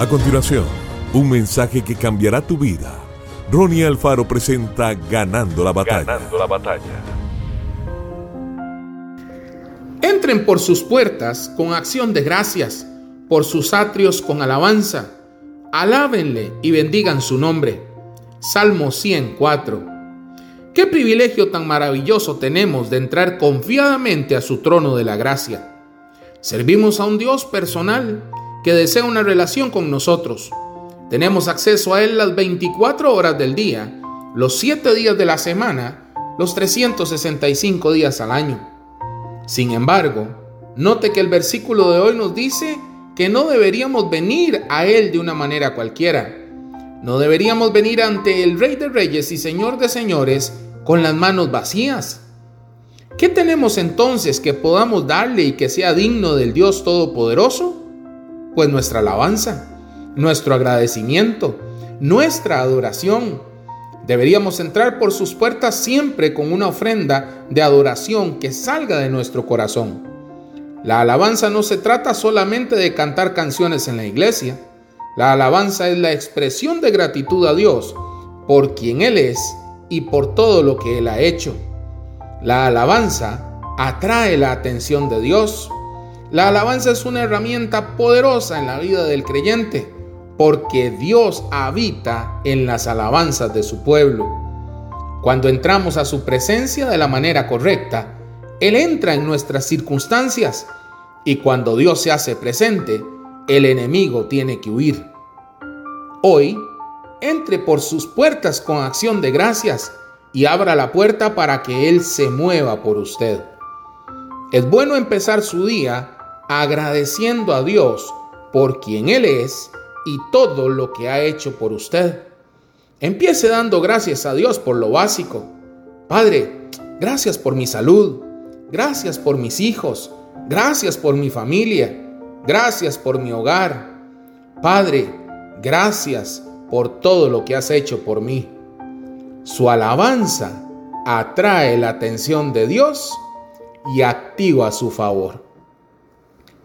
A continuación, un mensaje que cambiará tu vida. Ronnie Alfaro presenta Ganando la batalla. Ganando la batalla. Entren por sus puertas con acción de gracias, por sus atrios con alabanza. Alábenle y bendigan su nombre. Salmo 104. Qué privilegio tan maravilloso tenemos de entrar confiadamente a su trono de la gracia. Servimos a un Dios personal que desea una relación con nosotros. Tenemos acceso a Él las 24 horas del día, los 7 días de la semana, los 365 días al año. Sin embargo, note que el versículo de hoy nos dice que no deberíamos venir a Él de una manera cualquiera. No deberíamos venir ante el Rey de Reyes y Señor de Señores con las manos vacías. ¿Qué tenemos entonces que podamos darle y que sea digno del Dios Todopoderoso? Pues nuestra alabanza, nuestro agradecimiento, nuestra adoración. Deberíamos entrar por sus puertas siempre con una ofrenda de adoración que salga de nuestro corazón. La alabanza no se trata solamente de cantar canciones en la iglesia. La alabanza es la expresión de gratitud a Dios por quien Él es y por todo lo que Él ha hecho. La alabanza atrae la atención de Dios la alabanza es una herramienta poderosa en la vida del creyente porque Dios habita en las alabanzas de su pueblo. Cuando entramos a su presencia de la manera correcta, Él entra en nuestras circunstancias y cuando Dios se hace presente, el enemigo tiene que huir. Hoy, entre por sus puertas con acción de gracias y abra la puerta para que Él se mueva por usted. Es bueno empezar su día agradeciendo a Dios por quien Él es y todo lo que ha hecho por usted. Empiece dando gracias a Dios por lo básico. Padre, gracias por mi salud, gracias por mis hijos, gracias por mi familia, gracias por mi hogar. Padre, gracias por todo lo que has hecho por mí. Su alabanza atrae la atención de Dios y activa su favor.